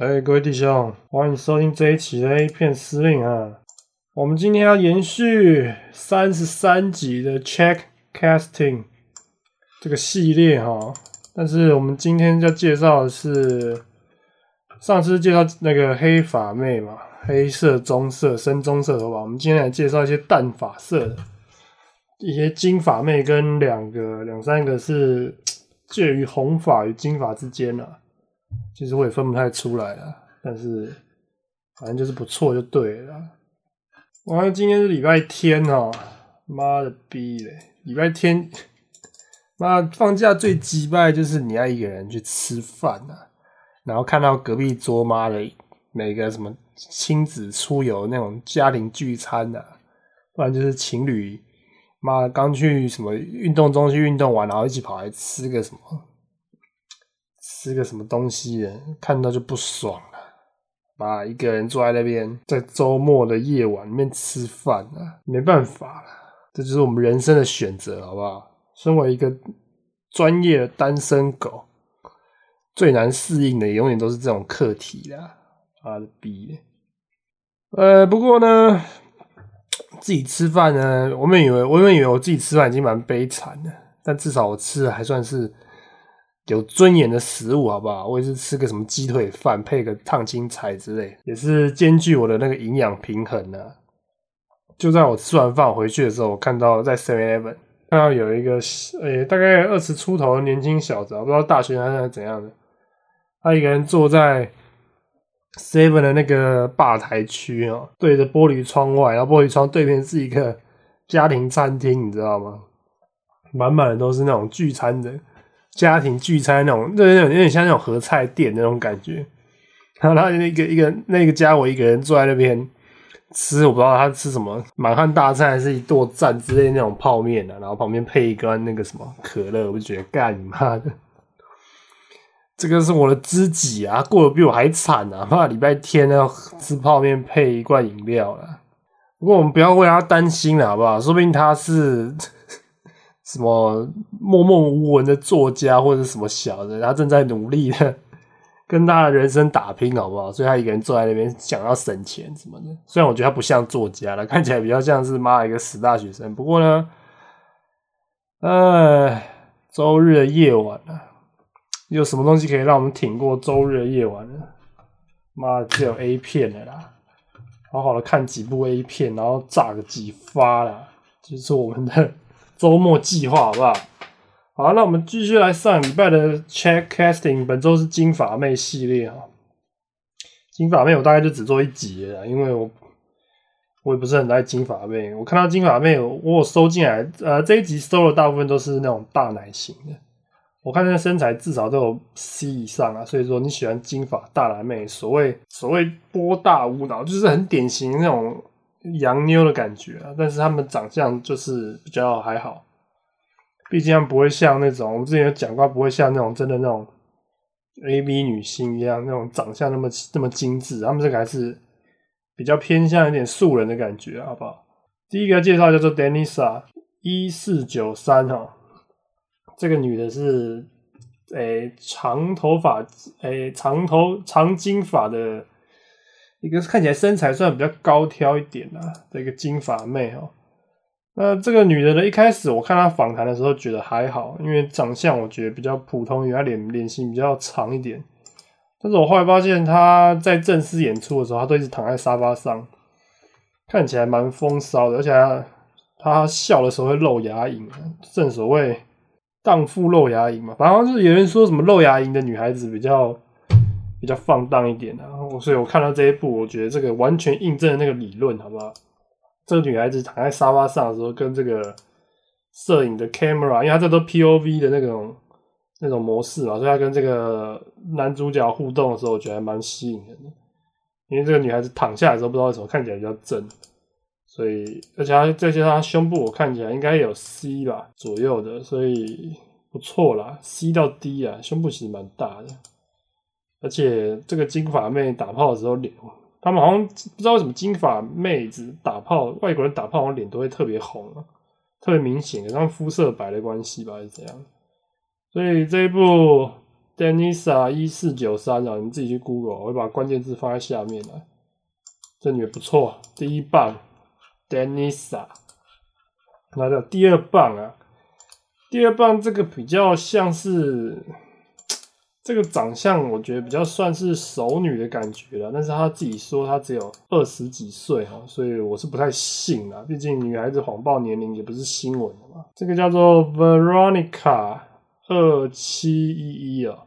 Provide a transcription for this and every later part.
哎，各位弟兄，欢迎收听这一期的 A 片司令啊！我们今天要延续三十三集的 Check Casting 这个系列哈，但是我们今天要介绍的是上次介绍那个黑发妹嘛，黑色、棕色、深棕色头发，我们今天来介绍一些淡发色的，一些金发妹跟两个、两三个是 介于红发与金发之间啊。其实我也分不太出来了，但是反正就是不错就对了。完了，今天是礼拜天哦，妈的逼嘞！礼拜天，妈放假最鸡拜就是你要一个人去吃饭呐，然后看到隔壁桌妈的每个什么亲子出游那种家庭聚餐呐，不然就是情侣妈刚去什么运动中心运动完，然后一起跑来吃个什么。吃个什么东西，看到就不爽了。把一个人坐在那边，在周末的夜晚里面吃饭啊，没办法了，这就是我们人生的选择，好不好？身为一个专业的单身狗，最难适应的永远都是这种课题啦。妈的逼！呃，不过呢，自己吃饭呢，我们以为，我们以为我自己吃饭已经蛮悲惨的，但至少我吃的还算是。有尊严的食物，好不好？我也是吃个什么鸡腿饭，配个烫青菜之类，也是兼具我的那个营养平衡呢。就在我吃完饭回去的时候，我看到在 Seven Eleven 看到有一个诶，大概二十出头的年轻小子，不知道大学还是怎样的，他一个人坐在 Seven 的那个吧台区哦，对着玻璃窗外，然后玻璃窗对面是一个家庭餐厅，你知道吗？满满的都是那种聚餐的。家庭聚餐那种，那种有点像那种合菜店那种感觉。然后他那个一个那个家，我一个人坐在那边吃，我不知道他吃什么满汉大餐还是一剁赞之类那种泡面，然后旁边配一罐那个什么可乐，我就觉得干你妈的，这个是我的知己啊，过得比我还惨啊！妈礼拜天要吃泡面配一罐饮料了。不过我们不要为他担心了，好不好？说不定他是。什么默默无闻的作家或者什么小的，他正在努力的 跟他的人生打拼，好不好？所以他一个人坐在那边想要省钱什么的。虽然我觉得他不像作家了，看起来比较像是妈一个死大学生。不过呢，哎，周日的夜晚啊，有什么东西可以让我们挺过周日的夜晚呢？妈，只有 A 片的啦，好好的看几部 A 片，然后炸个几发啦，就是我们的。周末计划好不好？好，那我们继续来上礼拜的 check casting。本周是金发妹系列啊。金发妹我大概就只做一集了，因为我我也不是很爱金发妹。我看到金发妹，我收进来，呃，这一集收的大部分都是那种大奶型的。我看那身材至少都有 C 以上啊，所以说你喜欢金发大奶妹，所谓所谓波大无脑，就是很典型那种。洋妞的感觉啊，但是他们长相就是比较还好，毕竟不会像那种我们之前有讲过，不会像那种真的那种 A V 女星一样那种长相那么那么精致，他们这个还是比较偏向一点素人的感觉，好不好？第一个介绍叫做 Denisa 一四九三哈，这个女的是诶长头发诶长头长金发的。一个看起来身材算比较高挑一点啊的一个金发妹哦，那这个女的呢，一开始我看她访谈的时候觉得还好，因为长相我觉得比较普通，因为她脸脸型比较长一点。但是我后来发现她在正式演出的时候，她都一直躺在沙发上，看起来蛮风骚的，而且她笑的时候会露牙龈，正所谓荡妇露牙龈嘛。反正就是有人说什么露牙龈的女孩子比较。比较放荡一点的，所以我看到这一部，我觉得这个完全印证了那个理论，好不好？这个女孩子躺在沙发上的时候，跟这个摄影的 camera，因为她这都 POV 的那种那种模式嘛，所以她跟这个男主角互动的时候，我觉得还蛮吸引人的。因为这个女孩子躺下来的时候，不知道为什么看起来比较正，所以而且她再加上她胸部，我看起来应该有 C 吧左右的，所以不错啦，C 到 D 啊，胸部其实蛮大的。而且这个金发妹打炮的时候脸，他们好像不知道为什么金发妹子打炮，外国人打炮好像脸都会特别红，特别明显，跟他们肤色白的关系吧，还是怎样？所以这一部 Denisa 一四九三啊，你自己去 Google，我会把关键字放在下面来。这女的不错，第一棒 Denisa，来到第二棒啊，第二棒这个比较像是。这个长相我觉得比较算是熟女的感觉了，但是她自己说她只有二十几岁哈，所以我是不太信啦。毕竟女孩子谎报年龄也不是新闻嘛。这个叫做 Veronica 二七一一啊，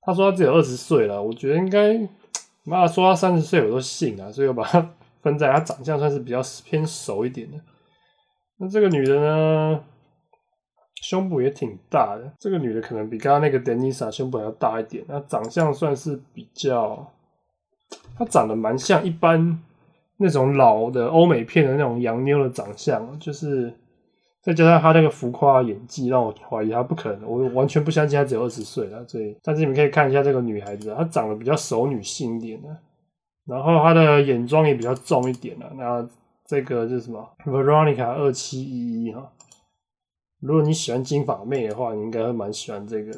她说她只有二十岁了，我觉得应该，妈的说她三十岁我都信啊，所以我把她分在她长相算是比较偏熟一点的。那这个女的呢？胸部也挺大的，这个女的可能比刚刚那个 Denisa 胸部还要大一点。那长相算是比较，她长得蛮像一般那种老的欧美片的那种洋妞的长相，就是再加上她那个浮夸演技，让我怀疑她不可能。我完全不相信她只有二十岁了。所以，但是你们可以看一下这个女孩子，她长得比较熟女性一点的，然后她的眼妆也比较重一点的。那这个是什么？Veronica 二七一一哈。如果你喜欢金发妹的话，你应该会蛮喜欢这个，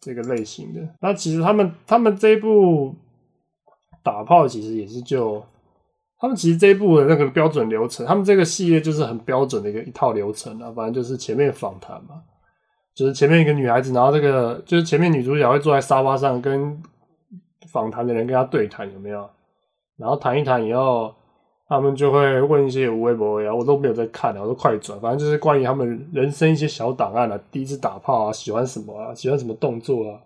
这个类型的。那其实他们他们这一部打炮其实也是就他们其实这一部的那个标准流程，他们这个系列就是很标准的一个一套流程啊。反正就是前面访谈嘛，就是前面一个女孩子，然后这个就是前面女主角会坐在沙发上跟访谈的人跟她对谈，有没有？然后谈一谈以后。他们就会问一些无微博呀，我都没有在看的，我都快转，反正就是关于他们人生一些小档案啊，第一次打炮啊，喜欢什么啊，喜欢什么动作啊，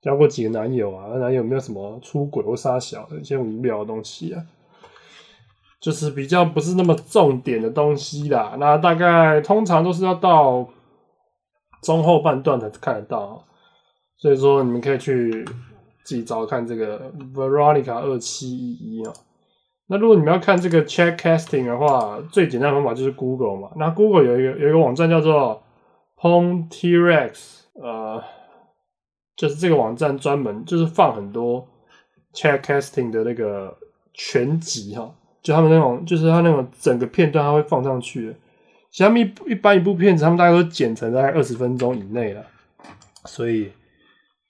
交过几个男友啊，男友有没有什么出轨或杀小的一些无聊的东西啊，就是比较不是那么重点的东西啦。那大概通常都是要到中后半段才看得到，所以说你们可以去自己找看这个 Veronica 二七一一啊。那如果你们要看这个 check casting 的话，最简单的方法就是 Google 嘛。那 Google 有一个有一个网站叫做 Pon T Rex，呃，就是这个网站专门就是放很多 check casting 的那个全集哈，就他们那种就是他那种整个片段他会放上去。其实他们一一般一部片子他们大概都剪成大概二十分钟以内了，所以。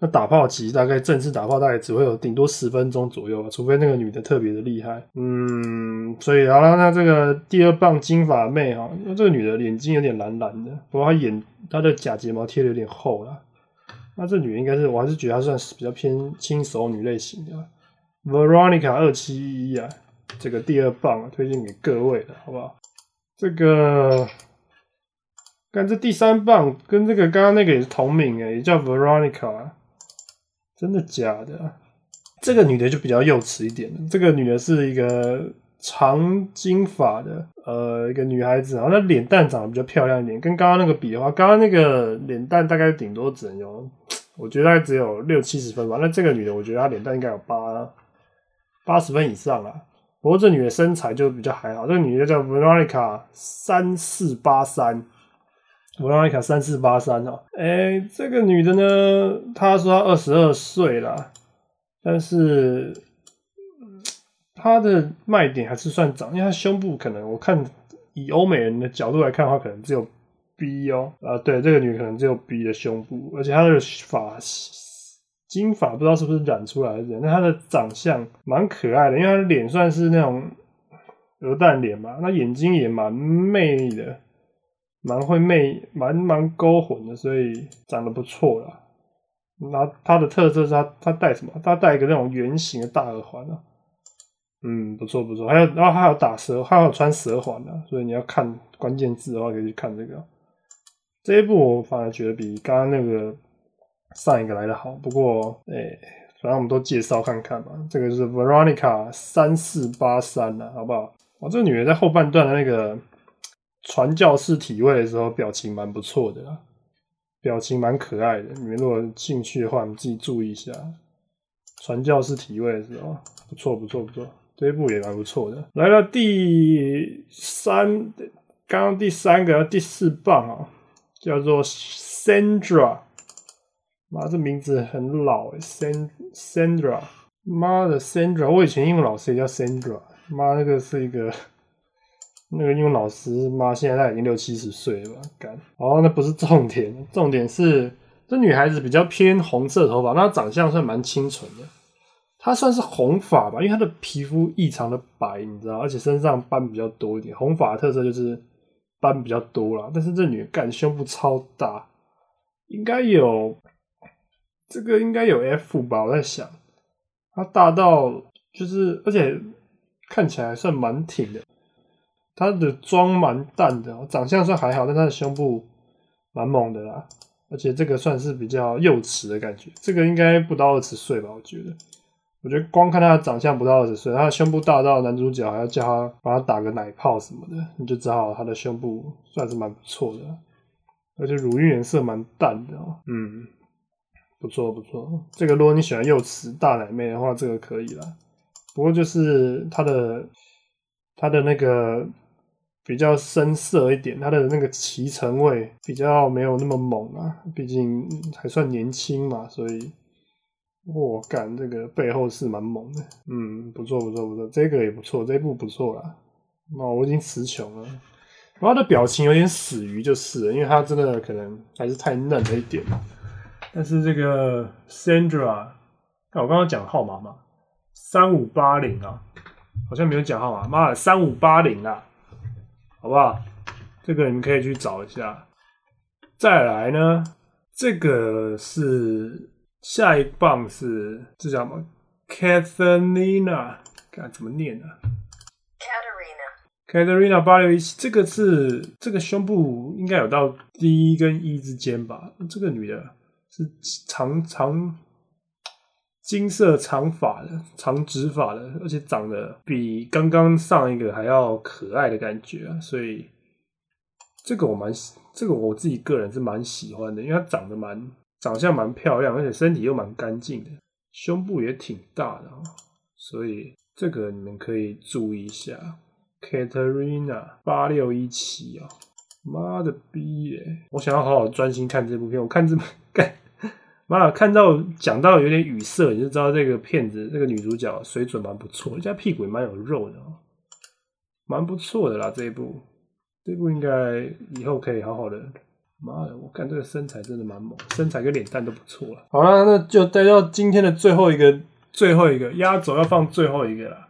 那打炮其实大概正式打炮大概只会有顶多十分钟左右吧，除非那个女的特别的厉害。嗯，所以好了，那这个第二棒金发妹哈，那这个女的眼睛有点蓝蓝的，不过她眼她的假睫毛贴的有点厚了。那这女应该是我还是觉得她算是比较偏轻熟女类型的。Veronica 二七一一啊，这个第二棒推荐给各位的好不好？这个，看这第三棒跟这个刚刚那个也是同名诶，也叫 Veronica。真的假的？这个女的就比较幼稚一点了。这个女的是一个长金发的，呃，一个女孩子，然后她脸蛋长得比较漂亮一点。跟刚刚那个比的话，刚刚那个脸蛋大概顶多只能有，我觉得大概只有六七十分吧。那这个女的，我觉得她脸蛋应该有八八十分以上啊。不过这女的身材就比较还好。这个女的叫 Veronica 三四八三。我让你卡三四八三哦，哎，这个女的呢，她说她二十二岁了，但是她的卖点还是算长，因为她胸部可能我看以欧美人的角度来看的话，可能只有 B 哦，啊，对，这个女可能只有 B 的胸部，而且她的发金发不知道是不是染出来的，那她的长相蛮可爱的，因为她的脸算是那种鹅蛋脸嘛，那眼睛也蛮魅力的。蛮会媚，蛮蛮勾魂的，所以长得不错啦。那它的特色是它它戴什么？它戴一个那种圆形的大耳环啊。嗯，不错不错。还有然后还有打蛇，还有穿蛇环的，所以你要看关键字的话，可以去看这个。这一部我反而觉得比刚刚那个上一个来的好。不过，哎，反正我们都介绍看看嘛。这个是 Veronica 三四八三的，好不好？我这个女人在后半段的那个。传教士体位的时候，表情蛮不错的，表情蛮可爱的。你们如果兴趣的话，你自己注意一下。传教士体位的时候，不错不错不错，这一部也蛮不错的。来到第三，刚刚第三个第四棒啊，叫做 Sandra，妈这名字很老诶，Sandra，妈的 Sandra，我以前英文老师也叫 Sandra，妈那个是一个。那个英文老师妈，现在他已经六七十岁了吧？干，哦，那不是重点，重点是这女孩子比较偏红色头发，那长相算蛮清纯的。她算是红发吧，因为她的皮肤异常的白，你知道，而且身上斑比较多一点。红发的特色就是斑比较多啦。但是这女干胸部超大，应该有这个应该有 F 吧？我在想，她大到就是，而且看起来算蛮挺的。她的妆蛮淡的，长相算还好，但她的胸部蛮猛的啦。而且这个算是比较幼稚的感觉，这个应该不到二十岁吧？我觉得，我觉得光看他的长相不到二十岁，他的胸部大到男主角还要叫他帮他打个奶泡什么的，你就知道他的胸部算是蛮不错的，而且乳晕颜色蛮淡的哦，嗯，不错不错。这个如果你喜欢幼齿大奶妹的话，这个可以了。不过就是他的他的那个。比较深色一点，它的那个脐橙味比较没有那么猛啊，毕竟还算年轻嘛，所以我感这个背后是蛮猛的，嗯，不错不错不错，这个也不错，这部不错啦。那我已经词穷了，他的表情有点死鱼就是了，因为他真的可能还是太嫩了一点。但是这个 Sandra，我刚刚讲号码嘛，三五八零啊，好像没有讲号码，妈的，三五八零啊。好不好？这个你们可以去找一下。再来呢，这个是下一棒是这叫什么？Catherina，看怎么念呢？Catherina，Catherina 八六一七，这个是这个胸部应该有到 D 跟 E 之间吧？这个女的是长长。金色长发的，长直发的，而且长得比刚刚上一个还要可爱的感觉啊！所以这个我蛮，这个我自己个人是蛮喜欢的，因为它长得蛮，长相蛮漂亮，而且身体又蛮干净的，胸部也挺大的啊！所以这个你们可以注意一下，Katerina 八六一七啊！妈的逼耶！我想要好好专心看这部片，我看这么干。妈，看到讲到有点语塞，你就知道这个片子这个女主角水准蛮不错，人家屁股也蛮有肉的哦，蛮不错的啦。这一部，这部应该以后可以好好的。妈的，我看这个身材真的蛮猛，身材跟脸蛋都不错了。好了，那就带到今天的最后一个，最后一个压轴要放最后一个了。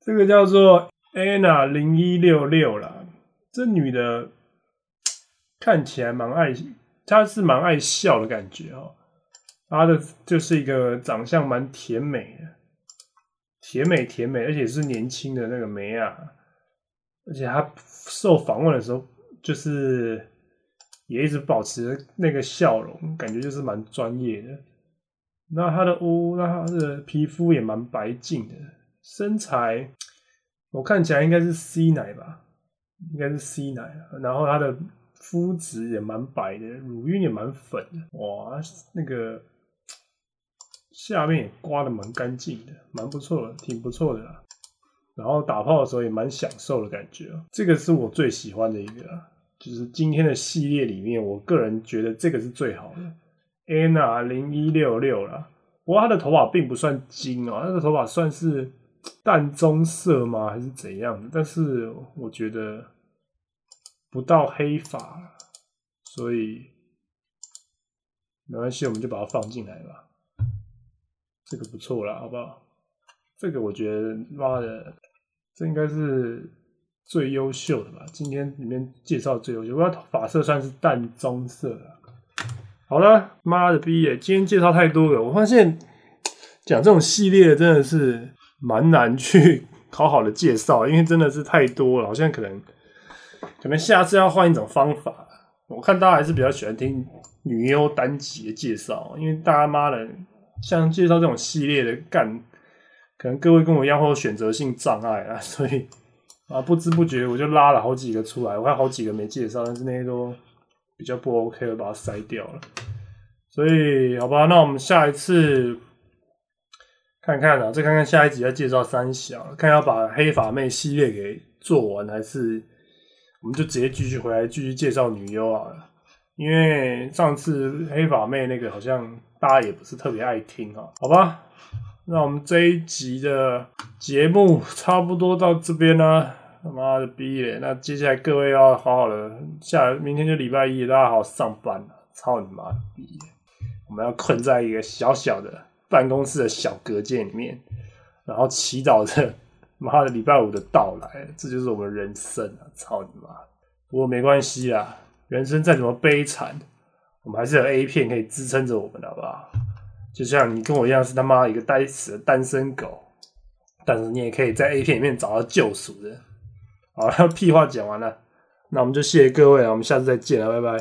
这个叫做 Anna 零一六六啦，这女的看起来蛮爱。她是蛮爱笑的感觉哦，她的就是一个长相蛮甜美的，甜美甜美，而且是年轻的那个梅啊，而且她受访问的时候，就是也一直保持那个笑容，感觉就是蛮专业的。那她的哦，那他的皮肤也蛮白净的，身材我看起来应该是 C 奶吧，应该是 C 奶，然后她的。肤质也蛮白的，乳晕也蛮粉的，哇，那个下面也刮的蛮干净的，蛮不错的，挺不错的啦。然后打泡的时候也蛮享受的感觉这个是我最喜欢的一个，就是今天的系列里面，我个人觉得这个是最好的，Anna 零一六六啦。不过她的头发并不算金哦，她的头发算是淡棕色吗，还是怎样？但是我觉得。不到黑发，所以没关系，我们就把它放进来吧。这个不错了，好不好？这个我觉得，妈的，这应该是最优秀的吧？今天里面介绍最优秀，我发色算是淡棕色了。好了，妈的逼耶！今天介绍太多了，我发现讲这种系列真的是蛮难去 好好的介绍，因为真的是太多了，好像可能。可能下次要换一种方法我看大家还是比较喜欢听女优单集的介绍，因为大家妈的像介绍这种系列的干，可能各位跟我一样会有选择性障碍啊，所以啊不知不觉我就拉了好几个出来，我还好几个没介绍，但是那些都比较不 OK 的，把它筛掉了。所以好吧，那我们下一次看看啊，再看看下一集再介绍三小，看要把黑发妹系列给做完还是。我们就直接继续回来继续介绍女优啊，因为上次黑发妹那个好像大家也不是特别爱听啊，好吧？那我们这一集的节目差不多到这边呢，他妈的逼耶！那接下来各位要好好的下，明天就礼拜一，大家好上班了，操你妈逼！我们要困在一个小小的办公室的小隔间里面，然后祈祷着妈的礼拜五的到来，这就是我们人生啊！操你妈！不过没关系啦，人生再怎么悲惨，我们还是有 A 片可以支撑着我们，好不好？就像你跟我一样是他妈一个呆死的单身狗，但是你也可以在 A 片里面找到救赎的。好，屁话讲完了，那我们就谢谢各位了，我们下次再见了，拜拜。